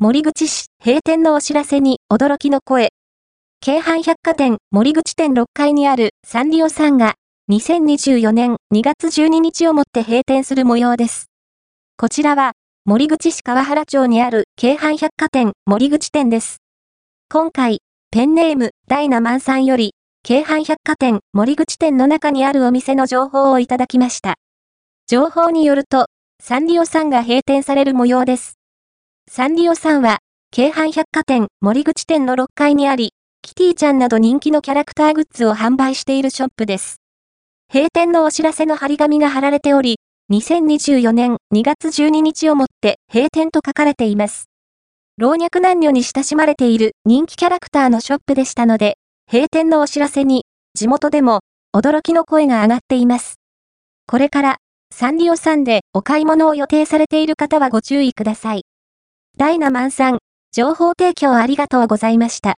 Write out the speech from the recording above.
森口市閉店のお知らせに驚きの声。京阪百貨店森口店6階にあるサンリオさんが2024年2月12日をもって閉店する模様です。こちらは森口市川原町にある京阪百貨店森口店です。今回、ペンネームダイナマンさんより京阪百貨店森口店の中にあるお店の情報をいただきました。情報によると、サンリオさんが閉店される模様です。サンリオさんは、京阪百貨店森口店の6階にあり、キティちゃんなど人気のキャラクターグッズを販売しているショップです。閉店のお知らせの張り紙が貼られており、2024年2月12日をもって閉店と書かれています。老若男女に親しまれている人気キャラクターのショップでしたので、閉店のお知らせに、地元でも、驚きの声が上がっています。これから、サンリオさんでお買い物を予定されている方はご注意ください。ダイナマンさん、情報提供ありがとうございました。